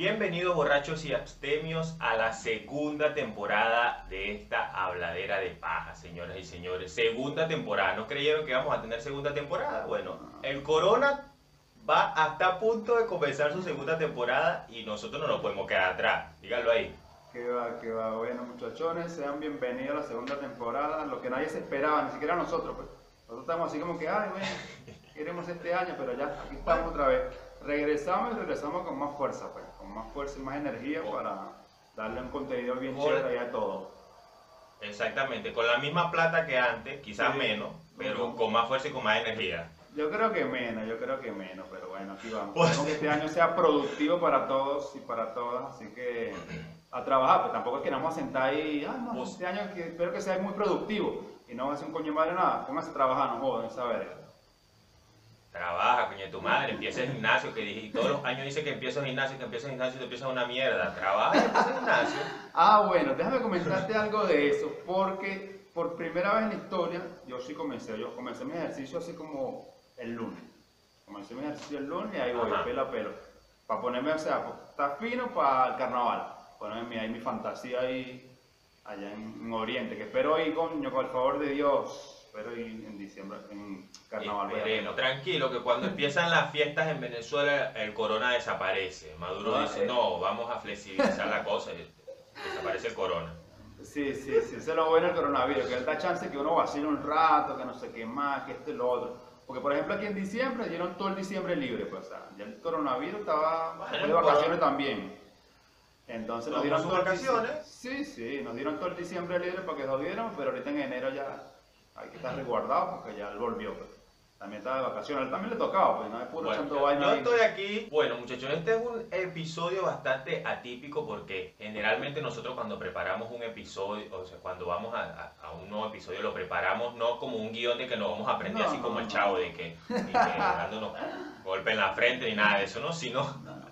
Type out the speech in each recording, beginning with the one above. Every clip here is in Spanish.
Bienvenidos borrachos y abstemios a la segunda temporada de esta habladera de paja, señoras y señores. Segunda temporada. ¿No creyeron que íbamos a tener segunda temporada? Bueno, el Corona va hasta a punto de comenzar su segunda temporada y nosotros no nos podemos quedar atrás. Díganlo ahí. Que va, que va. Bueno, muchachones, sean bienvenidos a la segunda temporada. Lo que nadie se esperaba, ni siquiera nosotros. Pues. Nosotros estamos así como que, ay, bueno, queremos este año, pero ya, aquí estamos otra vez. Regresamos y regresamos con más fuerza, pues, con más fuerza y más energía para darle un contenido bien Por- chévere a todo. Exactamente, con la misma plata que antes, quizás Sí. menos, pero con más fuerza y con más energía. Yo creo que menos, yo creo que menos, pero bueno, aquí vamos. Pues- que este año sea productivo para todos y para todas, así que a trabajar, pues tampoco es que nos vamos a sentar ahí, ah, no, Pues- este año que- espero que sea muy productivo y no va a ser un coño madre nada, póngase a trabajar, no jodan, esa verga. Trabaja, coño de tu madre, empieza el gimnasio, que dije, todos los años dice que empiezo el gimnasio, que empiezo el gimnasio y te empieza una mierda. Trabaja empieza el gimnasio. Ah, bueno, déjame comentarte algo de eso, porque por primera vez en la historia, yo sí comencé, yo comencé mi ejercicio así como el lunes. Comencé mi ejercicio el lunes y ahí voy, Ajá. pelo a pelo. Para ponerme, o sea, está fino para el carnaval. Ponerme ahí mi fantasía ahí, allá en, en Oriente, que espero ir, coño, con el favor de Dios, espero ir en diciembre, en carnaval. Esperemos, tranquilo, que cuando empiezan las fiestas en Venezuela, el corona desaparece. Maduro dice, eh. no, vamos a flexibilizar la cosa y desaparece el corona. Sí, sí, sí, eso es lo bueno del coronavirus, que da chance que uno vacile un rato, que no sé qué más, que esto y lo otro. Porque, por ejemplo, aquí en diciembre dieron todo el diciembre libre, pues, o sea, ya el coronavirus estaba Bueno, de vacaciones también. Entonces nos dieron sus todo vacaciones. Sí, sí, nos dieron todo el diciembre libre para que jodieran, pero ahorita en enero ya hay que estar resguardado porque ya él volvió, pues. También estaba de vacaciones, él también le tocaba, pues, no es puro Bueno, yo, vaina yo estoy aquí. Bueno, muchachos, este es un episodio bastante atípico porque generalmente nosotros cuando preparamos un episodio, o sea, cuando vamos a, a- a un nuevo episodio, lo preparamos no como un guion de que nos vamos a aprender No, así como el chavo, de que, ni que dándonos golpe en la frente ni nada de eso, ¿no? Sino No, no.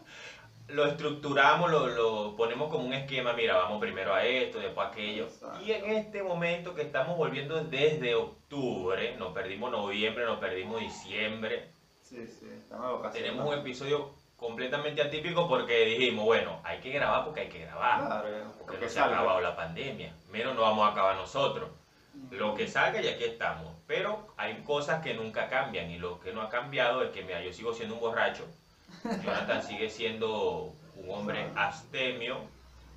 Lo estructuramos, lo, lo ponemos como un esquema, mira, vamos primero a esto, después a aquello. Exacto. Y en este momento que estamos volviendo desde octubre, nos perdimos noviembre, nos perdimos diciembre, Sí, sí, estamos tenemos un episodio completamente atípico porque dijimos, bueno, hay que grabar porque hay que grabar. Claro, Porque porque no se ha acabado la pandemia, menos no vamos a acabar nosotros. Lo que salga y aquí estamos. Pero hay cosas que nunca cambian y lo que no ha cambiado es que, mira, yo sigo siendo un borracho. Jonathan sigue siendo un hombre abstemio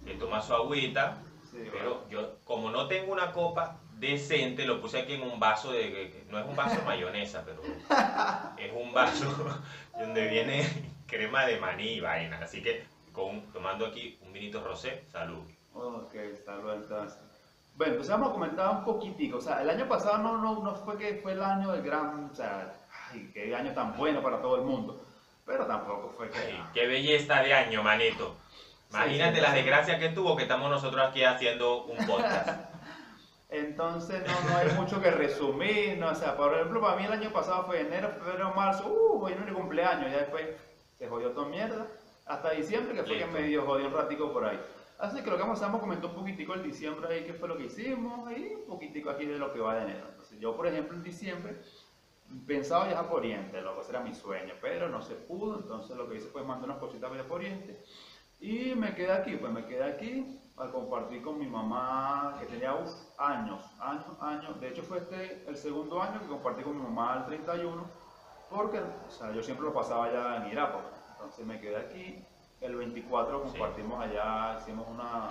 que toma su agüita. Sí. Pero yo, como no tengo una copa decente, lo puse aquí en un vaso de. no es un vaso de mayonesa, pero es un vaso donde viene crema de maní y vaina. Así que con, tomando aquí un vinito rosé, salud. Ok, salud entonces. Bueno, entonces vamos a comentar un poquitico. O sea, el año pasado no, no, no fue que fue el año del gran, o sea, ay, qué año tan bueno para todo el mundo. Pero tampoco fue que... Ay, qué belleza de año, manito. Imagínate sí, las sí. desgracias que tuvo que estamos nosotros aquí haciendo un podcast. Entonces no, no hay mucho que resumir, no, o sea, por ejemplo, para mí el año pasado fue enero, febrero, marzo, uh, vino mi cumpleaños, ya después se jodió toda mierda, hasta diciembre que fue que Listo. medio jodió un ratico por ahí. Así que lo que vamos a hacer, comentar un poquitico el diciembre ahí, qué fue lo que hicimos, ahí un poquitico aquí de lo que va de enero. Entonces yo, por ejemplo, en diciembre pensaba viajar por Oriente, lo que era mi sueño, pero no se pudo, entonces lo que hice fue mandar unas cositas de por Oriente. Y me quedé aquí, pues me quedé aquí al compartir con mi mamá, que tenía uf, años, años, años. De hecho, fue este el segundo año que compartí con mi mamá el 31, porque o sea, yo siempre lo pasaba allá en Irapo. Entonces me quedé aquí. El 24 compartimos allá, hicimos una,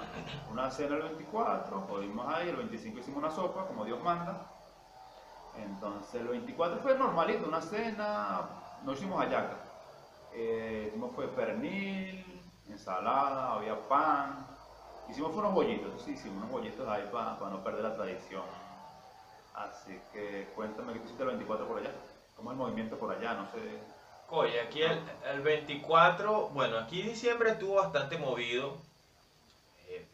una cena el 24, jodimos ahí. El 25 hicimos una sopa, como Dios manda. Entonces el 24 fue normalito, una cena, no hicimos hallaca. Eh, hicimos fue pernil, ensalada, había pan. Hicimos unos bollitos, sí, hicimos unos bollitos ahí para no perder la tradición. Así que cuéntame qué hiciste el 24 por allá. ¿Cómo es el movimiento por allá? No sé. Oye, aquí el, el 24, bueno, aquí diciembre estuvo bastante movido. eh,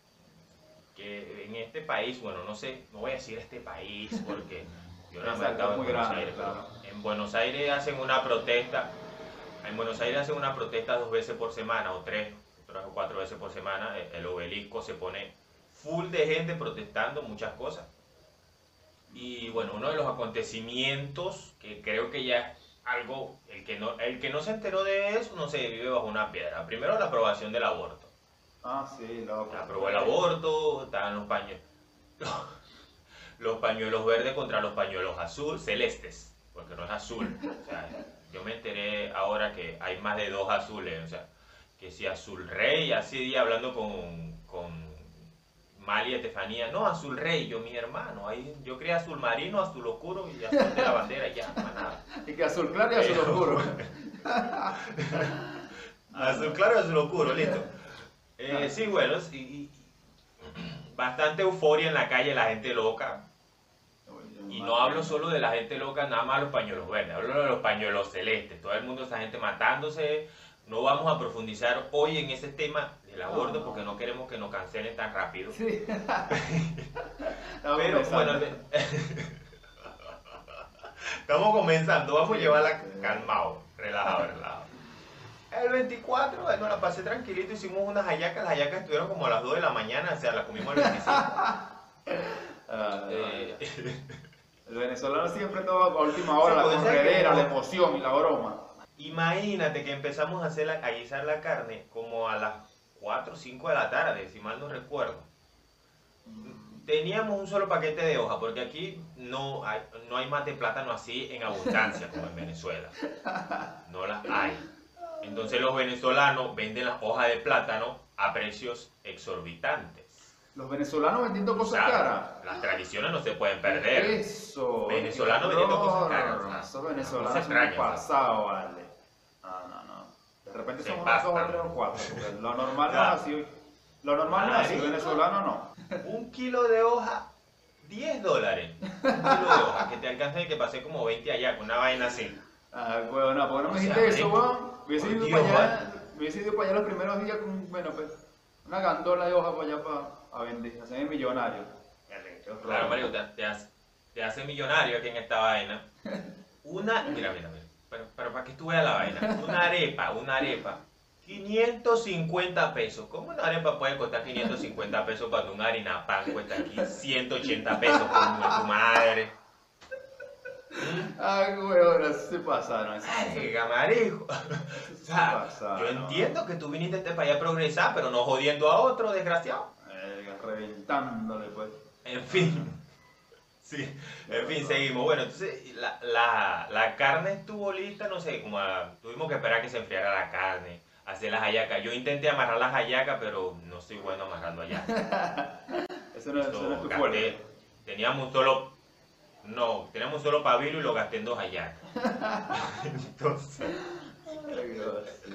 que en este país, bueno, no sé, no voy a decir este país porque yo no Exacto, en muy Buenos grande, Aires. claro. En Buenos Aires hacen una protesta, en Buenos Aires hacen una protesta dos veces por semana o tres, tres o cuatro veces por semana. El, el obelisco se pone full de gente protestando muchas cosas. Y bueno, uno de los acontecimientos que creo que ya algo, el que, no, el que no se enteró de eso no se vive bajo una piedra. Primero la aprobación del aborto. Ah, sí, loco. Aprobó el aborto, estaban los pañuelos, los pañuelos verdes contra los pañuelos azul, celestes, porque no es azul. O sea, yo me enteré ahora que hay más de dos azules, o sea, que si azul rey, así día hablando con, con Mali y Estefanía, no, azul rey, yo mi hermano, ahí yo creía azul marino, azul oscuro y azul de la bandera, y ya, más nada. Y que azul claro y azul oscuro. Azul claro y azul oscuro, listo. Eh, sí, bueno, sí, bastante euforia en la calle, la gente loca. Y no hablo solo de la gente loca, nada más los pañuelos verdes, hablo de los pañuelos celestes, todo el mundo, esa gente matándose. No vamos a profundizar hoy en ese tema del aborto porque no queremos que nos cancelen tan rápido. Sí. Pero bueno, estamos comenzando, vamos a llevarla calmado, relajado, relajado. El 24, bueno, la pasé tranquilito, hicimos unas hallacas, las hallacas estuvieron como a las 2 de la mañana, o sea, las comimos el 25. Ah, Eh, El venezolano siempre todo a última hora, Sí, la sabes corredera, la emoción y la broma. imagínate que empezamos a, hacer la- a guisar la carne como a las 4 o 5 de la tarde, si mal no recuerdo. Teníamos un solo paquete de hoja, porque aquí no hay, no hay mate plátano así en abundancia como en Venezuela. No las hay. Entonces los venezolanos venden las hojas de plátano a precios exorbitantes. Los venezolanos vendiendo cosas caras. Las tradiciones no se pueden perder. Eso. Venezolano qué vendiendo cosas caras, o sea, Esos no venezolanos se son pasados, vale. No, no, no. De repente son unos dos o tres o cuatro. porque Lo normal no es así. Lo normal no es así, venezolano no. Un kilo de hoja, 10 dólares. Un kilo de hoja, que te alcanza y que pasé como 20 allá, con una vaina así. Ah, weón, no, ¿por qué no me dijiste eso, weón? Hubiese ido para allá los primeros días con, bueno, pues, una gandola de hoja para allá para a vender, hacerme millonario. Claro, Mario, te, te hace, te hace millonario aquí en esta vaina. Una, mira, mira, mira. Pero, pero para que tú veas la vaina. Una arepa, una arepa. 550 pesos. ¿Cómo una arepa puede costar 550 pesos cuando una harina pan cuesta aquí 180 pesos? Como tu madre. ¿Mm? Ay, weón, se pasaron. se Ay, gamarijo. O sea, pasaron. yo entiendo que tú viniste para allá a progresar, pero no jodiendo a otro, desgraciado. Reventándole, pues. En fin. Sí, en fin, seguimos. Bueno, entonces la, la, la carne estuvo lista, no sé, como a- tuvimos que esperar que se enfriara la carne, hacer las hallacas. Yo intenté amarrar las hallacas, pero no soy bueno amarrando hallacas. Eso no, eso no es tu Gasté- fuerte. teníamos solo, no, teníamos solo pabilo y lo gasté en dos hallacas. Entonces,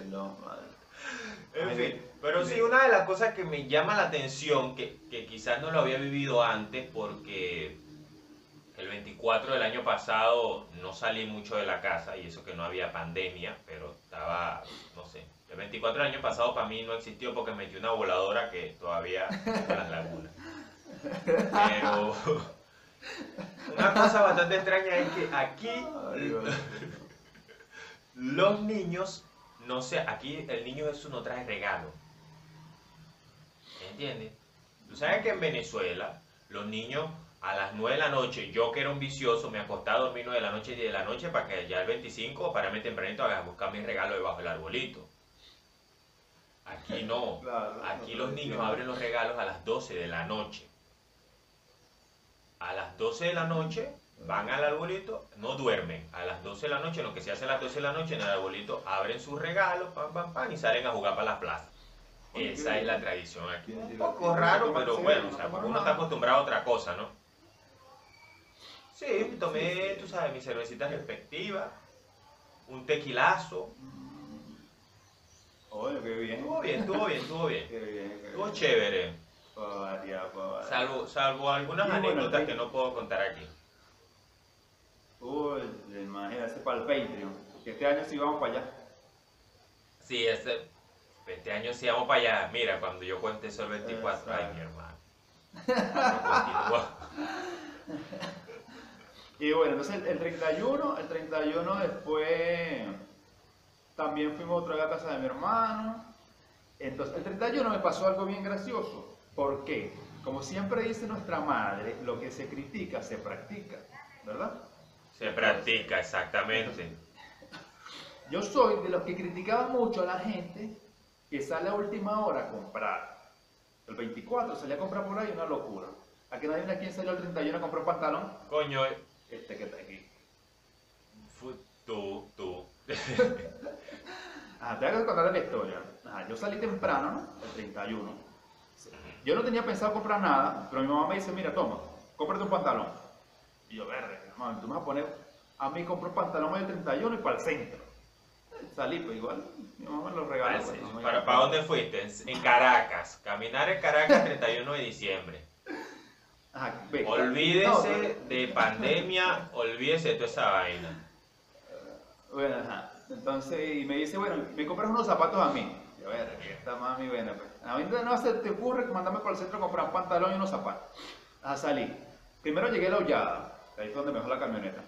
no, madre. en fin. Pero sí, una de las cosas que me llama la atención, que, que quizás no lo había vivido antes, porque el 24 del año pasado no salí mucho de la casa, y eso que no había pandemia, pero estaba, no sé. El 24 del año pasado para mí no existió porque metí una voladora que todavía está en las lagunas. Pero una cosa bastante extraña es que aquí los niños, no sé, aquí el niño Jesús no trae regalo. ¿Entiendes? Tú sabes que en Venezuela los niños a las 9 de la noche, yo que era un vicioso, me acostaba a dormir 9 de la noche, 10 de la noche para que ya el 25 pararme tempranito a buscar mi regalo debajo del arbolito. Aquí no. Aquí los niños abren los regalos a las 12 de la noche. A las 12 de la noche van al arbolito, no duermen. A las 12 de la noche, lo que se hace a las 12 de la noche en el arbolito, abren sus regalos, pam, pam, pam, y salen a jugar para la plaza. Oye, Esa es la tradición aquí. Un poco raro, ¿Tomaste pero bueno, o ¿No sea, uno está acostumbrado a otra cosa, ¿no? Sí, tomé, tú sabes, mi cervecita respectiva, un tequilazo. Oye, qué bien. Estuvo bien, estuvo bien, estuvo bien. Qué bien, qué Estuvo chévere. Salvo, salvo algunas anécdotas que no puedo contar aquí. Uy, imagínate para el Patreon. Que este año sí vamos para allá. Sí, este, este año sí vamos para allá. Mira, cuando yo cuente eso el 24, ay, Exacto. mi hermano. Y bueno, entonces el, el 31, el 31 después también fuimos otra vez a casa de mi hermano. Entonces, el 31 me pasó algo bien gracioso. ¿Por qué? Como siempre dice nuestra madre, lo que se critica se practica, ¿verdad? Se practica, exactamente. Yo soy de los que criticaba mucho a la gente que sale a última hora a comprar. El 24 salía a comprar por ahí una locura. ¿A que nadie aquí salió el 31 a comprar un pantalón? Coño, Este que está aquí. tú, tú. Ajá, te voy a contar la historia. Ajá, yo salí temprano, ¿no? El 31. Yo no tenía pensado comprar nada, pero mi mamá me dice, mira, toma, cómprate un pantalón. Y yo, verde, mamá, tú me vas a poner, a mí compré un pantalón el 31 y para el centro. Salí, pues igual, mi mamá me lo regaló. Ah, pues, sí. ¿Para. ¿Para dónde fuiste? En Caracas. Caminar en Caracas 31 de diciembre. Ajá, ve, no, Olvídese pero- de pandemia, olvídese de toda esa vaina. Bueno, ajá. Entonces, y me dice, bueno, me compras unos zapatos a mí. Yo, a ver, que esta mami buena, pues. A mí no se te ocurre mandarme por el centro a comprar un pantalón y unos zapatos. A salir. Primero llegué a la hollada, que ahí fue donde me dejó la camioneta.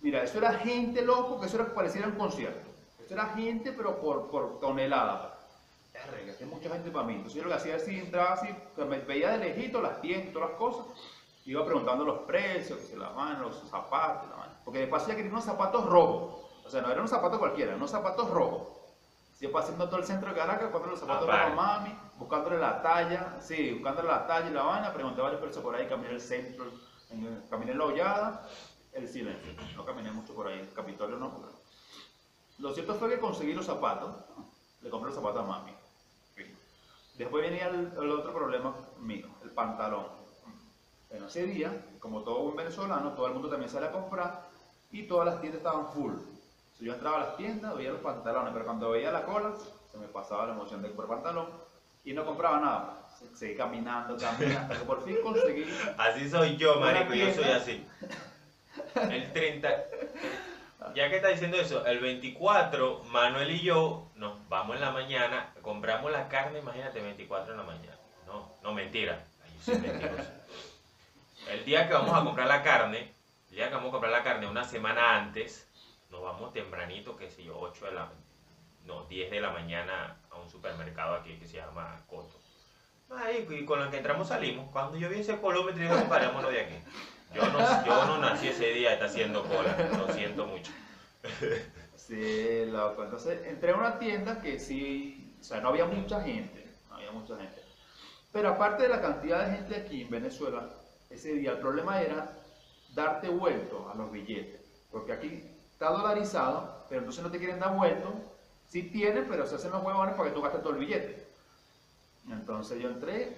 Mira, eso era gente loco, que eso era que pareciera un concierto. Eso era gente, pero por, por tonelada. Verga, que mucha gente para mí. Entonces yo lo que hacía así, entraba así, que me veía de lejito las tiendas y todas las cosas. Iba preguntando los precios, que se la mano, los zapatos, la mano. Porque de paso ya quería unos zapatos rojos. O sea, no eran unos zapatos cualquiera, eran unos zapatos rojos. Yo pasando todo el centro de Caracas, comprando los zapatos de mami, buscándole la talla, sí, buscándole la talla y la vaina, pregunté varios precios por ahí, caminé el centro, en- caminé la hollada, el silencio. No caminé mucho por ahí, el Capitolio no. Lo cierto fue que conseguí los zapatos, le compré los zapatos a mami. Después venía el, otro problema mío, el pantalón. En ese día, como todo buen venezolano, todo el mundo también sale a comprar y todas las tiendas estaban full. Si yo entraba a las tiendas, veía los pantalones, pero cuando veía la cola, se me pasaba la emoción de comprar pantalón y no compraba nada. Se- Seguí caminando, caminando, hasta que por fin conseguí. Así soy yo, marico, yo soy así. El 30... Ya que está diciendo eso, el 24, Manuel y yo nos vamos en la mañana, compramos la carne, imagínate, 24 en la mañana. No, no, mentira. Ay, yo soy mentiroso. El día que vamos a comprar la carne, el día que vamos a comprar la carne una semana antes, nos vamos tempranito, qué sé yo, 8 de la no, 10 de la mañana a un supermercado aquí que se llama Coto. Y con la que entramos salimos. Cuando yo vi ese colómetro, dije, parémonos de aquí. Yo no, yo no nací ese día, está haciendo cola, lo siento mucho. Sí, loco. Entonces entré a una tienda que sí, o sea, no había mucha gente, no había mucha gente. Pero aparte de la cantidad de gente aquí en Venezuela, ese día el problema era darte vuelto a los billetes. Porque aquí está dolarizado, pero entonces no te quieren dar vuelto. Sí tienen, pero se hacen los huevones para que tú gastes todo el billete. Entonces yo entré,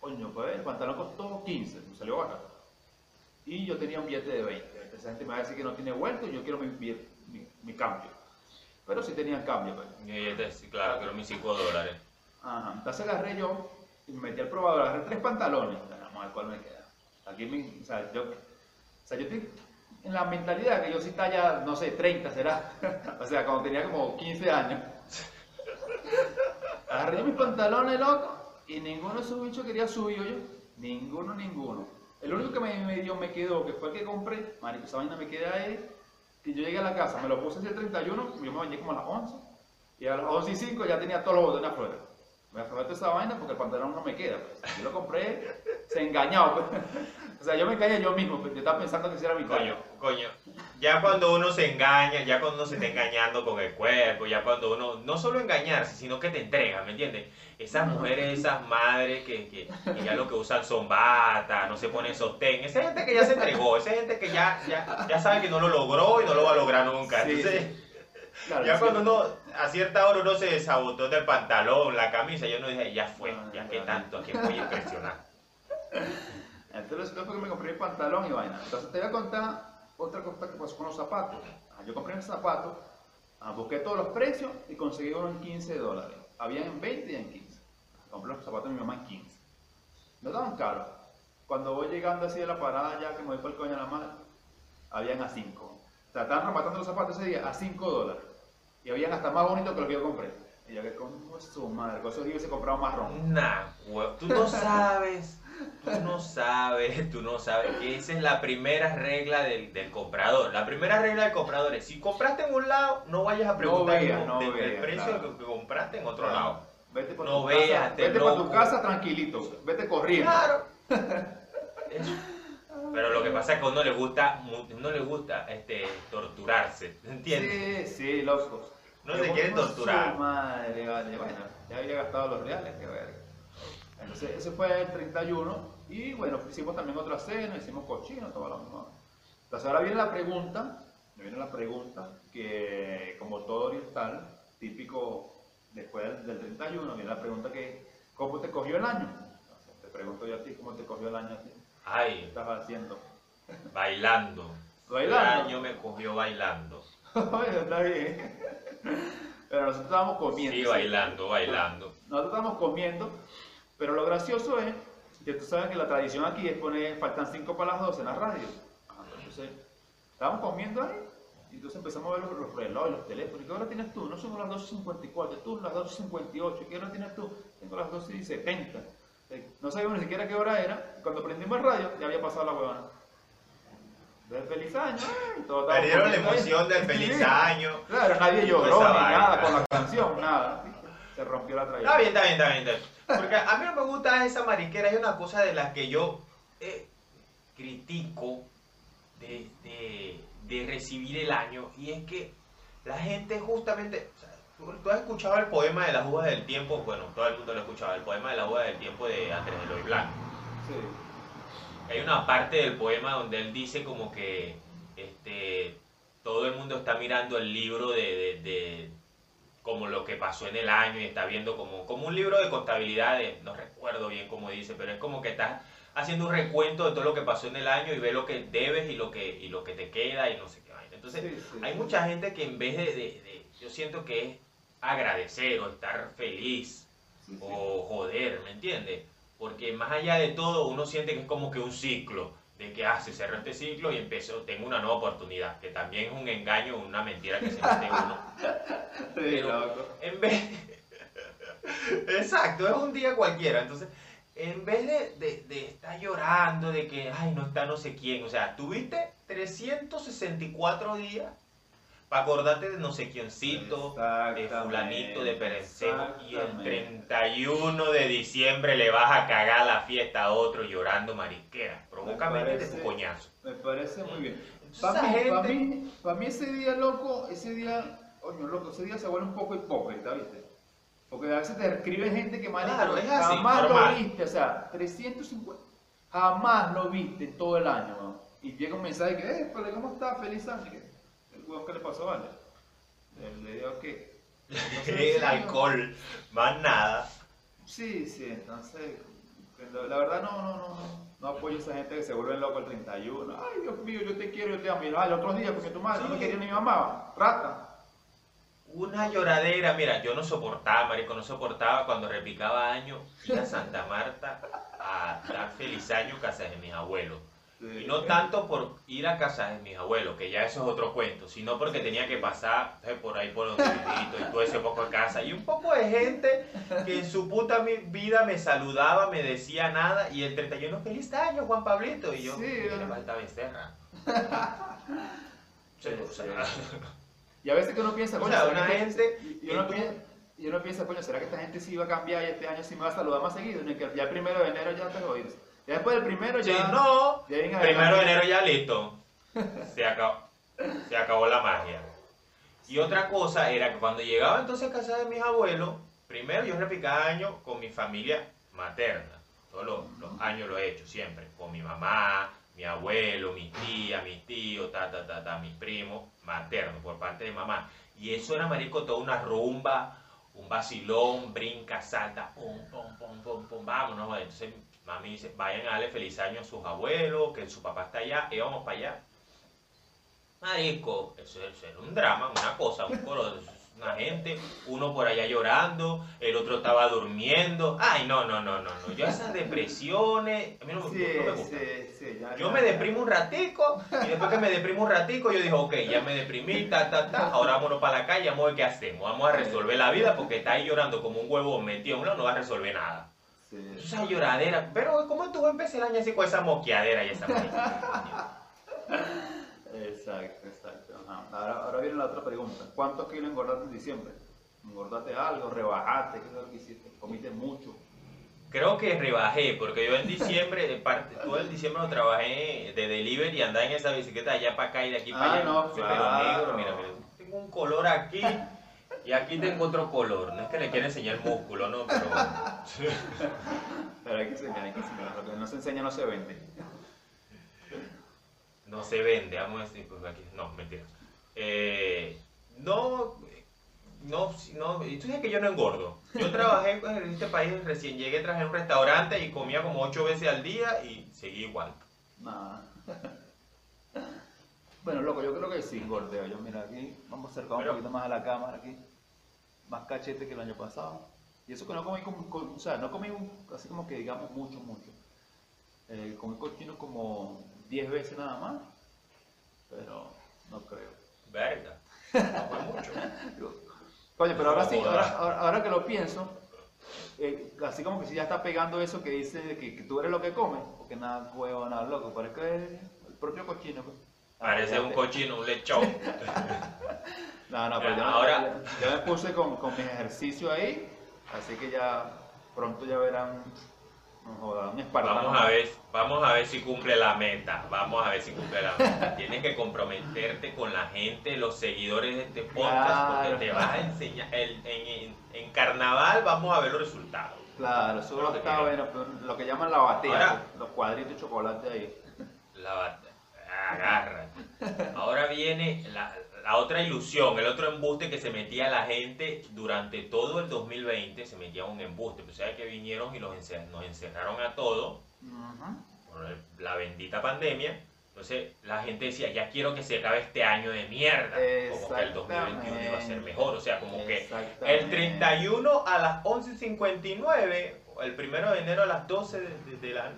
coño, pues el pantalón costó 15, me salió barato. Y yo tenía un billete de 20. Esa gente me va a decir que no tiene vuelto y yo quiero mi, billete- mi, mi cambio. Pero sí tenían cambio, pues. Y este, sí, claro, quiero mis 5 dólares. Ajá. Entonces agarré yo y me metí al probador, agarré tres pantalones. Vamos a ver cuál me queda. Aquí me, o sea, yo, o sea, yo estoy en la mentalidad que yo sí talla, no sé, 30 será. o sea, cuando tenía como 15 años. Agarré mis pantalones, loco, y ninguno de esos bichos quería subir yo. Ninguno, ninguno. El único que me, medio me quedó, que fue el que compré, marico, esa vaina me queda ahí, que yo llegué a la casa, me lo puse así el 31, yo me bañé como a las 11, y a las 11 y 5 ya tenía todos los botones afuera. Me aprovecho esa vaina porque el pantalón no me queda. pues. Yo lo compré, se engañado. pues. O sea, yo me engañé yo mismo, pues. yo estaba pensando que ese era mi Coño, coño. Ya cuando uno se engaña, ya cuando uno se está engañando con el cuerpo, ya cuando uno, no solo engañarse, sino que te entrega, ¿me entiendes? Esas mujeres, esas madres que, que, que ya lo que usan son bata, no se ponen sostén, esa gente que ya se entregó, esa gente que ya, ya, ya sabe que no lo logró y no lo va a lograr nunca. Sí, Entonces, Claro, ya cuando uno, a cierta hora uno se desabotó del pantalón, la camisa, yo no dije, ya fue, No, ya no, que no. tanto, a quién voy a impresionar. Entonces lo fue que me compré el pantalón y vaina. Entonces te voy a contar otra cosa que pasó con los zapatos. Ah, Yo compré el zapato, ah, busqué todos los precios y conseguí uno en 15 dólares. Habían en 20 y en 15. Compré los zapatos de mi mamá en 15. No estaban caros. Cuando voy llegando así de la parada ya que me voy por el coño a la madre, habían a 5. Sea, estaban rematando los zapatos ese día a 5 dólares. Y habían hasta más bonitos que los que yo compré. Y yo que con su madre, con esos días se compraba marrón. Nah, hue- tú no sabes, tú no sabes, tú no sabes que esa es la primera regla del, del comprador. La primera regla del comprador es, si compraste en un lado, no vayas a preguntar veas, el- no del- precio claro. que, compraste en otro lado. Vete para No tu veas, casa, te vete para tu casa tranquilito, vete corriendo. Claro. Pero lo que pasa es que a uno le gusta, uno le gusta este, torturarse, ¿entiendes? Sí, sí, loco. No se quiere torturar. Madre, vale. Bueno, ya había gastado los reales, qué verga. Entonces, ese fue el 31. Y bueno, hicimos también otra cena, hicimos cochino, todo lo mismo. Entonces, ahora viene la pregunta, viene la pregunta que, como todo oriental, típico después del, del 31, viene la pregunta que, ¿cómo te cogió el año? Entonces, te pregunto yo a ti, ¿cómo te cogió el año a ti? ¿Qué Ay, estás haciendo? bailando. ¿Bailando? El año me cogió bailando. Oye, está bien. Pero nosotros estábamos comiendo. Sí, bailando, bailando. Nosotros estábamos comiendo, pero lo gracioso es que tú sabes que la tradición aquí es poner, faltan 5 para las 12 en la radio. Ah, Entonces, estábamos comiendo ahí, y entonces empezamos a ver los, los relojes, los teléfonos. ¿Y qué hora tienes tú? No son las 12.54, tú las 12.58. ¿Qué hora tienes tú? Tengo las 12.70. Eh, No sabíamos ni siquiera qué hora era. Cuando prendimos el radio, ya había pasado la huevona. Entonces, feliz año. Perdieron la emoción del feliz año. Claro, nadie lloró ni nada con la canción, nada. Se rompió la Está bien, está bien, está bien, está bien. Porque a mí no me gusta esa mariquera. Hay una cosa de las que yo eh, critico de, de- de recibir el año. Y es que la gente justamente... o sea, tú, has escuchado el poema de las uvas del tiempo. Bueno, todo el mundo lo ha escuchado. El poema de las uvas del tiempo de Andrés Eloy Blanco. Sí. Hay una parte del poema donde él dice como que este, todo el mundo está mirando el libro de, de- de como lo que pasó en el año y está viendo como, como un libro de contabilidad, de- no recuerdo bien cómo dice, pero es como que estás haciendo un recuento de todo lo que pasó en el año y ve lo que debes y lo que, y lo que te queda y no sé qué vaina. Entonces, Sí, sí, hay sí. mucha gente que en vez de, de- de- yo siento que es agradecer o estar feliz Sí, sí. o joder, ¿me entiendes? Porque más allá de todo, uno siente que es como que un ciclo, de que ah, se cerró este ciclo y empezó, tengo una nueva oportunidad, que también es un engaño, una mentira que se mete uno. Pero-. En vez, exacto, es un día cualquiera, entonces, en vez de, de- de estar llorando de que, ay, no está no sé quién, o sea, tuviste 364 días para acordarte de no sé quiéncito, de fulanito, de perencejo, y el Exactamente. 31 de diciembre le vas a cagar la fiesta a otro llorando mariquera. Provócame de tu coñazo. Me parece muy bien. Para mí, gente- pa' mí, pa' mí ese día, loco, ese día, coño, loco, ese día se vuelve un poco hipócrita, ¿viste? Porque a veces te escribe gente que marico, Claro, es así, jamás normal. lo viste, o sea, 350, jamás lo viste todo el año, ¿no? Y llega un mensaje que, eh, pero ¿cómo está? Feliz año. Y que, El huevo, ¿qué le pasó, vale? Le, le dio que... El alcohol, más nada. Sí, sí, entonces, la, verdad no, no, no, no, apoyo a esa gente que se vuelve loco el 31. Ay, Dios mío, yo te quiero, yo te amo. Y ah, el otro día, porque tu madre no me quería ni mi mamá, rata. Una lloradera, mira, yo no soportaba, marico, no soportaba cuando repicaba año, ir a Santa Marta a dar feliz año casa de mis abuelos. Y no tanto por ir a casa de mis abuelos, que ya eso es otro cuento, sino porque tenía que pasar por ahí por los vivito y todo ese poco de casa. Y un poco de gente que en su puta vida me saludaba, me decía nada, y el 31, feliz año, Juan Pablito. Y yo, Sí, ¿qué le ¿verdad? falta Becerra? Sí, o sea, Y a veces que uno piensa, O sea, ¿será una gente y uno, piensa, y uno piensa, coño, ¿será que esta gente sí va a cambiar y este año sí me va a saludar más seguido? Ya el primero de enero ya te jodiste. Ya después del primero Sí, ya... no, de ahí en primero de enero ya listo. Se acabó, se acabó la magia. Y otra cosa era que cuando llegaba entonces a casa de mis abuelos, primero yo repicaba año con mi familia materna. Todos los, los años lo he hecho siempre. Con mi mamá, mi abuelo, mis tías, mis tíos, ta, ta, ta, ta, mis primos maternos por parte de mamá. Y eso era, marico, toda una rumba, un vacilón, brinca, salta, pum, pum, vámonos. Entonces mami dice, vayan a darle feliz año a sus abuelos, que su papá está allá, y vamos para allá. Marico, eso, eso era un drama, una cosa, un coro, una gente, uno por allá llorando, el otro estaba durmiendo. Ay, no, no, no, no, no. Yo esas depresiones, a mí no, me- Sí, no me gustan. sí, sí, ya, Yo ya, me ya. deprimo un ratico y después que me deprimo un ratico yo digo, ok, ya me deprimí, ta, ta, ta, ahora vámonos para la calle, vamos a ver qué hacemos, vamos a resolver la vida porque está ahí llorando como un huevo metido uno, no va a resolver nada. Sí. Esa lloradera, pero ¿cómo tú empecé el año así con esa moqueadera y esa? Exacto, exacto. Ajá. Ahora, ahora viene la otra pregunta. ¿Cuántos kilos engordaste en diciembre? ¿Engordaste algo? ¿Rebajaste? ¿Qué es lo que hiciste? ¿Comiste mucho? Creo que rebajé, porque yo en diciembre, parte, todo el diciembre lo trabajé de delivery y andaba en esa bicicleta allá para acá y de aquí Ah, para allá. no, claro. Negro, mira, mira, tengo un color aquí y aquí tengo otro color. No es que le quiera enseñar músculo, no, pero... Pero hay que enseñar, hay que enseñar. Lo que no se enseña no se vende. No se vende, vamos a decir, pues aquí, no, mentira. Eh, no, no, no, y tú sabes que yo no engordo. Yo trabajé en este país, recién llegué, trabajé en un restaurante y comía como ocho veces al día y seguí igual. Nada. Bueno, loco, yo creo que sí, gordeo. Yo, mira, aquí vamos a acercar un poquito más a la cámara, aquí. Más cachete que el año pasado. Y eso que no comí, como- con- o sea, no comí un- así como que digamos mucho, mucho. Eh, comí cochino como 10 veces nada más. Pero no creo. Verga, no fue mucho. Oye, pero ahora sí, ahora, ahora- ahora que lo pienso, eh, así como que si ya está pegando eso que dice que, que tú eres lo que comes, porque nada huevo, nada loco, parece que es el propio cochino. pues. Parece un cochino, un lechón. No, no, pero yo, Ahora- ya, ya me puse con, con mis ejercicios ahí, así que ya pronto ya verán no joda, un. Vamos a ver, vamos a ver si cumple la meta. Vamos a ver si cumple la meta. Tienes que comprometerte con la gente, los seguidores de este podcast, Claro. porque te vas a enseñar. el- en, carnaval vamos a ver los resultados. Claro, eso Lo que está bueno, lo que llaman la Ahora- pues, los cuadritos de chocolate ahí. La agarra. Ahora viene la, la otra ilusión, el otro embuste que se metía la gente durante todo el 2020, se metía un embuste. Pues sabes que vinieron y los encer- nos encerraron a todos por el- la bendita pandemia. Entonces la gente decía, ya quiero que se acabe este año de mierda. Como que el 2021 iba a ser mejor. O sea, como que el 31 a las 11.59, o el 1 de enero a las 12 de, de- de la,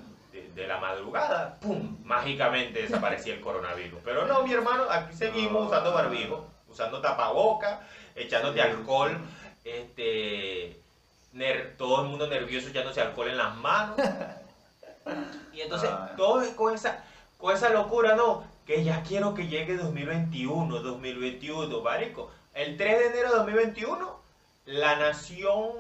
de, la madrugada, ¡pum! Mágicamente desaparecía el coronavirus. Pero no, mi hermano, aquí seguimos usando barbijo, usando tapaboca, echándote alcohol, este, todo el mundo nervioso echándose alcohol en las manos. Y entonces, Ah. todo es con esa, con esa locura, ¿no? Que ya quiero que llegue 2021, 2021, marico. El 3 de enero de 2021, la nación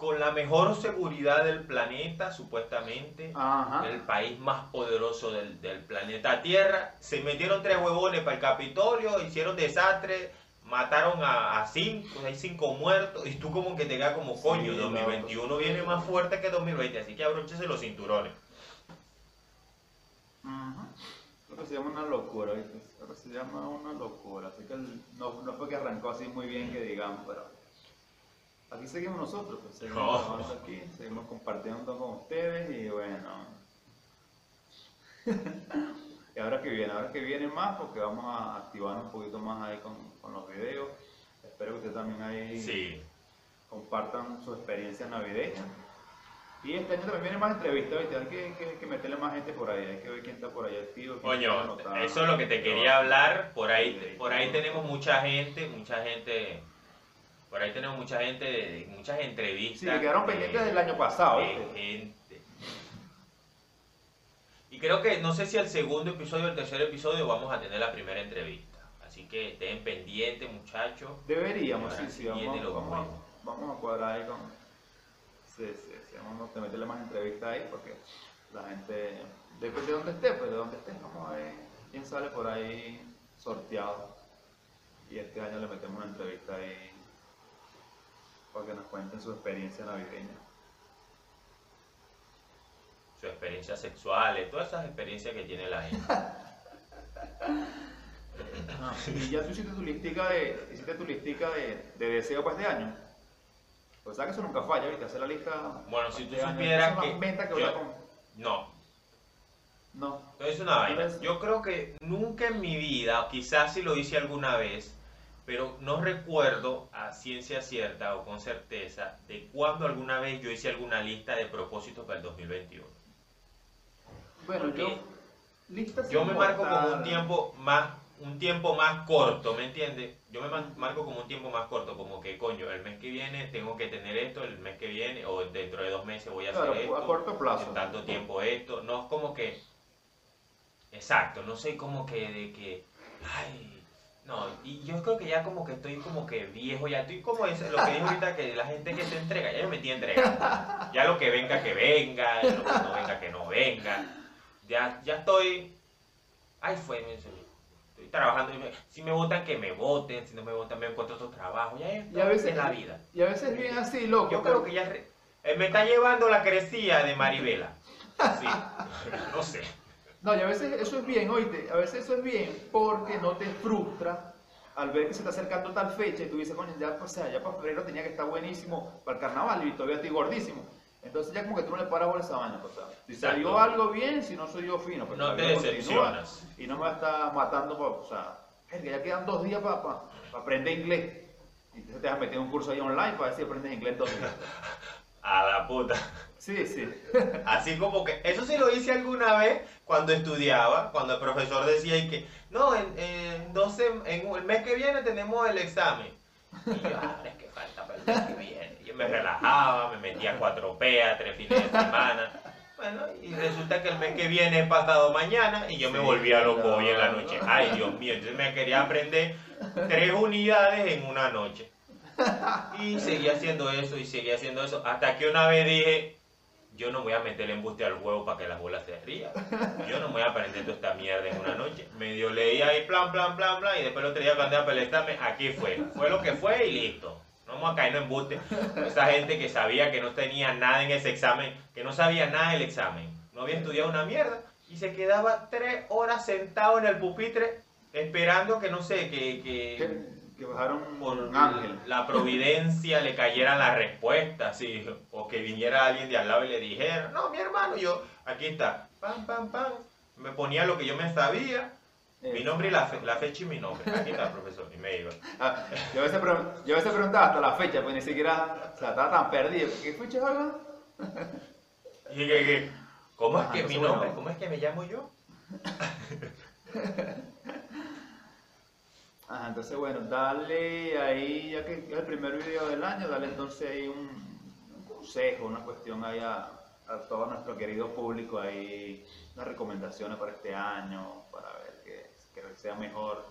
con la mejor seguridad del planeta, supuestamente, Ajá. el país más poderoso del, del planeta Tierra, se metieron tres huevones para el Capitolio, hicieron desastre, mataron a, a cinco, hay cinco muertos, y tú como que te quedas como coño, loco. 2021 viene más fuerte que 2020, así que abróchese los cinturones. Lo que se llama una locura, ¿viste? Se llama una locura. Así que el- no, no fue que arrancó así muy bien que digamos, pero aquí seguimos nosotros, pues, seguimos grabando aquí, seguimos compartiendo con ustedes y bueno. y ahora que viene, ahora que viene más porque vamos a activar un poquito más ahí con, con los videos. Espero que ustedes también ahí Sí, compartan su experiencia navideña. Y este año también viene más entrevistas, ¿viste? Hay que, que- que meterle más gente por ahí, hay que ver quién está por ahí activo. coño, eso es lo que te quería hablar, por ahí, por ahí tenemos mucha gente, mucha gente, por ahí tenemos mucha gente, muchas entrevistas. Sí, me quedaron de- pendientes del año pasado, de gente. Y creo que, no sé si el segundo episodio o el tercer episodio vamos a tener la primera entrevista. Así que estén pendientes, muchachos. Deberíamos, sí, sí, vamos, vamos, a, vamos a cuadrar ahí con... Sí, sí, sí, vamos a meterle más entrevistas ahí porque la gente, depende de donde esté, pues de donde esté, vamos a ver quién sale por ahí sorteado. Y este año le metemos una entrevista ahí para que nos cuenten su experiencia navideña. Sus experiencias sexuales, todas esas experiencias que tiene la gente. Ah, y ya tú hiciste tu listica de, hiciste tu listica de, de deseo para este año. Pues sabes que eso nunca falla, ¿viste? Hacer la lista. Bueno, si tú este supieras que que yo- No, No. es una vaina. Entonces- Yo creo que nunca en mi vida, quizás si lo hice alguna vez, pero no recuerdo a ciencia cierta o con certeza de cuándo alguna vez yo hice alguna lista de propósitos para el 2021. Bueno, Porque yo. Lista Yo me marco como un tiempo más un tiempo más corto, ¿me entiendes? Yo me marco como un tiempo más corto, como que coño, el mes que viene tengo que tener esto, el mes que viene o dentro de dos meses voy a Claro, hacer a esto, corto plazo. en tanto tiempo esto, no es como que exacto, no sé como que de que ay, No, y yo creo que ya como que estoy como que viejo, ya estoy como eso, lo que dijo ahorita, que la gente que se entrega, ya yo me estoy entregando. Ya lo que venga, que venga, lo que no venga, que no venga. Ya, ya estoy... Ay, fue, me- estoy trabajando. Si me votan, que me voten, si no me votan, me encuentro otro trabajo. Ya es Y a veces en la vida. Y a veces es bien así, loco. Yo creo que ya eh, me está llevando la crecía de Maribela. Sí, no sé. No, y a veces eso es bien, oíste, a veces eso es bien porque no te frustra al ver que se está acercando tal fecha y tú dices, coño, ya, o sea, ya para febrero tenía que estar buenísimo para el carnaval y todavía estoy gordísimo. Entonces ya como que tú no le paras bola a esa vaina, pues, o sea, si salió algo bien, si no soy yo fino, pues No te decepcionas. Y no me va a estar matando, pa- o sea, es que ya quedan dos días para aprender inglés. Y entonces te vas a meter un curso ahí online para ver si aprendes inglés dos días. A la puta. Sí, sí. Así como que, eso sí lo hice alguna vez cuando estudiaba, cuando el profesor decía y que, no, en, en 12, en el mes que viene tenemos el examen. Y yo, ah, es que falta para el mes que viene. Yo me relajaba, me metía cuatro peas, tres fines de semana. Bueno, y resulta que el mes que viene es pasado mañana y yo me Sí, volvía loco hoy en la noche. Ay, Dios mío, entonces me quería aprender tres unidades en una noche. Y seguía haciendo eso y seguía haciendo eso. Hasta que una vez dije, yo no voy a meter embuste al huevo para que las bolas se rían. Yo no voy a aprender toda esta mierda en una noche. Medio leía ahí, plan, plan, plan, plan, y después el otro día para el examen, aquí fue. Fue lo que fue y listo. No vamos a caer en embuste. Esa gente que sabía que no tenía nada en ese examen, que no sabía nada del examen, no había estudiado una mierda, y se quedaba tres horas sentado en el pupitre esperando que, no sé, que... que Que, bajaron por un ángel. la providencia le cayeran las respuestas, sí, o que viniera alguien de al lado y le dijera, no, mi hermano, yo, aquí está, pam, pam, pam, me ponía lo que yo me sabía, mi nombre y la, fe- la fecha y mi nombre, aquí está, profesor, y me iba. Ah, yo, a veces pregun- yo a veces preguntaba hasta la fecha, pues ni siquiera, o sea, estaba tan perdido. ¿Qué? Y que, que, ¿cómo es que mi entonces, bueno. nombre, cómo es que me llamo yo? Ajá, entonces bueno, dale ahí, ya que es el primer video del año, dale entonces ahí un, consejo, una cuestión ahí a, a todo nuestro querido público ahí, unas recomendaciones para este año, para ver que, que sea mejor.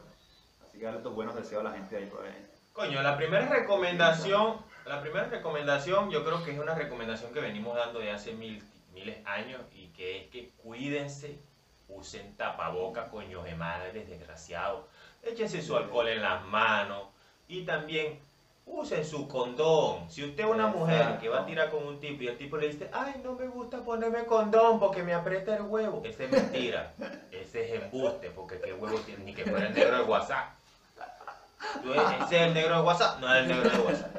Así que dale tus buenos deseos a la gente ahí por ahí. Coño, la primera recomendación, la primera recomendación yo creo que es una recomendación que venimos dando de hace mil, miles años y que es que cuídense, usen tapabocas, coño de madres, desgraciados, échense su alcohol en las manos y también usen su condón. Si usted es una mujer que va a tirar con un tipo y el tipo le dice, ay, no me gusta ponerme condón porque me aprieta el huevo, esa es mentira, ese es embuste, porque qué huevo tiene, ni que fuera el negro de WhatsApp. Ese es el negro de WhatsApp, no es el negro de WhatsApp.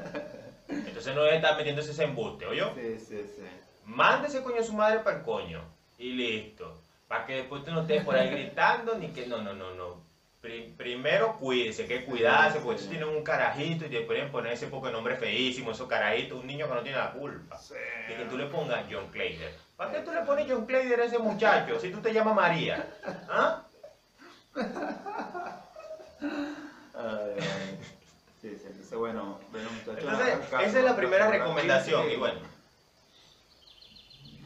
Entonces no debe estar metiéndose ese embuste, ¿oyó? Sí, sí, sí. Mándese coño a su madre para el coño. Y listo. Para que después tú no estés por ahí gritando ni que no, no, no, no. Pri- primero cuídese, que cuidarse, porque si tienen un carajito y te pueden poner ese poco de nombre feísimo, esos carajitos, un niño que no tiene la culpa. Sí. De que tú le pongas John Clayder. ¿Para qué tú le pones John Clayder a ese muchacho si tú te llamas María? ¿Ah? Ay. Sí, sí, entonces bueno. Entonces, esa es la primera recomendación. Y Bueno,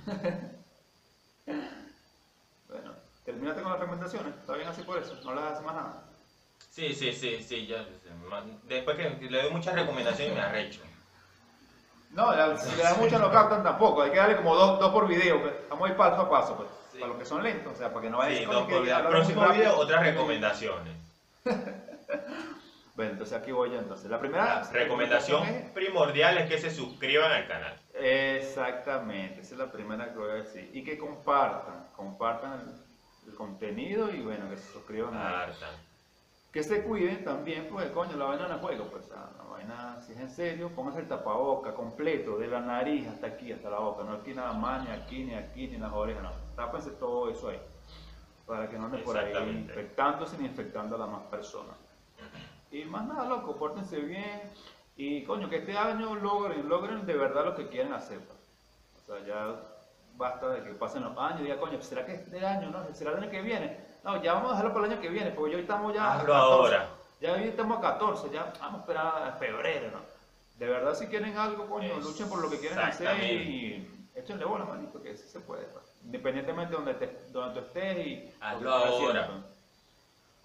terminaste con las recomendaciones, está bien así por eso, no las haces más nada. sí, sí, sí, sí. Ya, después que le doy muchas recomendaciones me arrecho. No, la- si le das mucho no captan tampoco, hay que darle como dos, dos por video, pues. vamos a ir paso a paso, pues. Sí. para los que son lentos, o sea, para que no vayan Sí, que por muy próximo video otras recomendaciones. Bueno, entonces aquí voy yo entonces. La primera La recomendación es- primordial es que se suscriban al canal. Exactamente, esa es la primera que voy a decir. Y que compartan, compartan el, el contenido y bueno, que se suscriban a. Que se cuiden también, pues coño, la vaina no es juego, pues la vaina, si es en serio, póngase el tapaboca completo, de la nariz hasta aquí, hasta la boca, no aquí nada más, ni aquí, ni aquí, ni en las orejas, no. Tápense todo eso ahí, para que no anden por ahí infectándose ni infectando a las más personas. Y más nada, loco, pórtense bien y coño, que este año logren, logren de verdad lo que quieren hacer. pues. O sea, ya basta de que pasen los años y diga, coño, ¿será que este año, no? ¿Será el año que viene? No, ya vamos a dejarlo para el año que viene, porque hoy estamos ya Hazlo 14. ahora. Ya hoy estamos a 14, ya vamos a esperar a febrero, ¿no? De verdad, si quieren algo, coño, luchen por lo que quieren hacer y échenle bola, manito, que sí se puede. pues. Independientemente de donde, te- donde tú estés y... Hazlo ahora. haciendo, pues.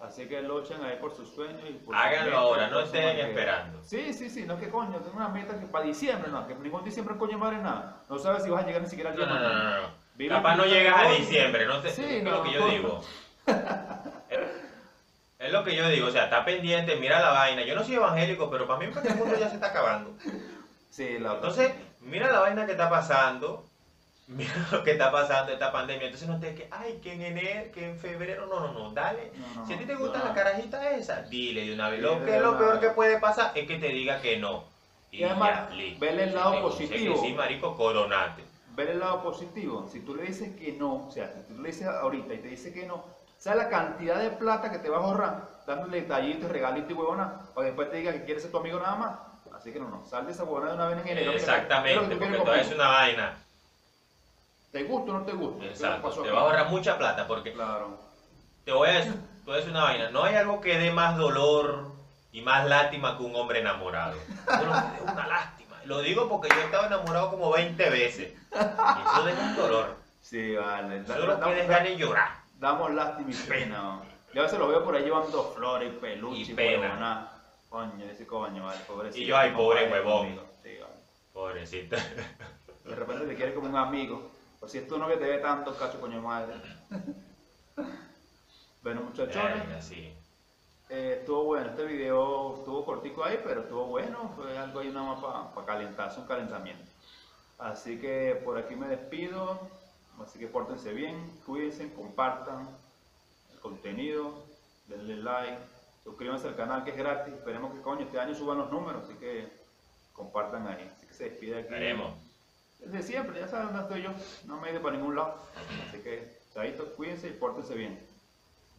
Así que luchen ahí por sus sueños y por Háganlo ahora, no estén esperando. Sí, sí, sí, no es que coño, tengo una meta que para diciembre, no, que ningún diciembre coño madre nada. No sabes si vas a llegar ni siquiera al día no, no, no, no. Capaz no llegas a diciembre, no sé, Sí, es no, lo que yo digo. Es lo que yo digo, o sea, está pendiente, mira la vaina. Yo no soy evangélico, pero para mí el mundo ya se está acabando. Sí, la Entonces, mira la vaina que está pasando, mira lo que está pasando esta pandemia. Entonces no te que, ay, que en enero, que en febrero, no, no, no, dale. No, no, Si a ti te no, gusta no. la carajita esa, dile de una vez. Lo que lo peor que puede pasar es que te diga que no. Y además, ya, listo. vele el lado positivo. Que sí, marico, coronate. ver el lado positivo. Si tú le dices que no, o sea, si tú le dices ahorita y te dice que no, ¿sabes la cantidad de plata que te vas a ahorrar dándole detallitos, regalitos y huevona? O después te diga que quieres ser tu amigo nada más. Así que no, no, sal de esa huevona de una vez en enero. Exactamente, ¿Qué es lo que porque todo es una vaina. ¿Te gusta o no te gusta? ¿Qué es lo Exacto. pasó Te vas a ahorrar mucha plata porque Claro. te voy a decir, te voy a decir una vaina. No hay algo que dé más dolor y más lástima que un hombre enamorado. Eso lo que dé una lástima. Lo digo porque yo he estado enamorado como 20 veces. Y eso deja un dolor. Sí, vale. Solo da- puedes ganar y llorar. Damos lástima y pena. ¿no? Yo a veces lo veo por ahí llevando flores, peluches Y y pena. Coño, ese coño, vale, pobrecito. Y yo, ay, pobre huevón. Sí, vale. Pobrecita. De repente te quiere como un amigo. O si es tu novia te ve tanto, cacho coño madre. bueno, muchachones, sí. eh, estuvo bueno. Este video estuvo cortico ahí, pero estuvo bueno. Fue algo ahí nada más para calentarse, un calentamiento. Así que por aquí me despido. Así que pórtense bien, cuídense, compartan el contenido, denle like, suscríbanse al canal que es gratis. Esperemos que coño este año suban los números, así que compartan ahí. Así que se despide aquí. Veremos. Desde siempre, ya saben dónde estoy yo. No me he ido para ningún lado. Así que, chavito, cuídense y pórtense bien.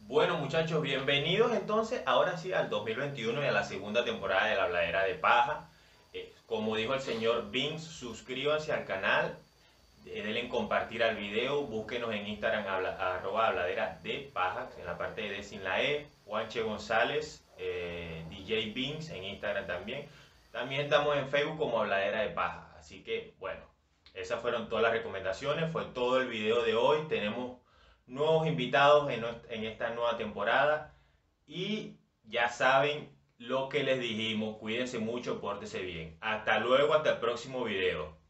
Bueno muchachos, bienvenidos entonces ahora sí al 2021 y a la segunda temporada de la Habladera de Paja. Eh, como dijo el señor Vince, suscríbanse al canal, eh, denle en compartir al video, búsquenos en Instagram habla- arroba habladera de paja, en la parte de D sin la E, Juanche González, eh, DJ Vince en Instagram también. También estamos en Facebook como habladera de paja. Así que bueno, esas fueron todas las recomendaciones, fue todo el video de hoy. Tenemos nuevos invitados en, esta nueva temporada y ya saben lo que les dijimos, cuídense mucho, pórtense bien. Hasta luego, hasta el próximo video.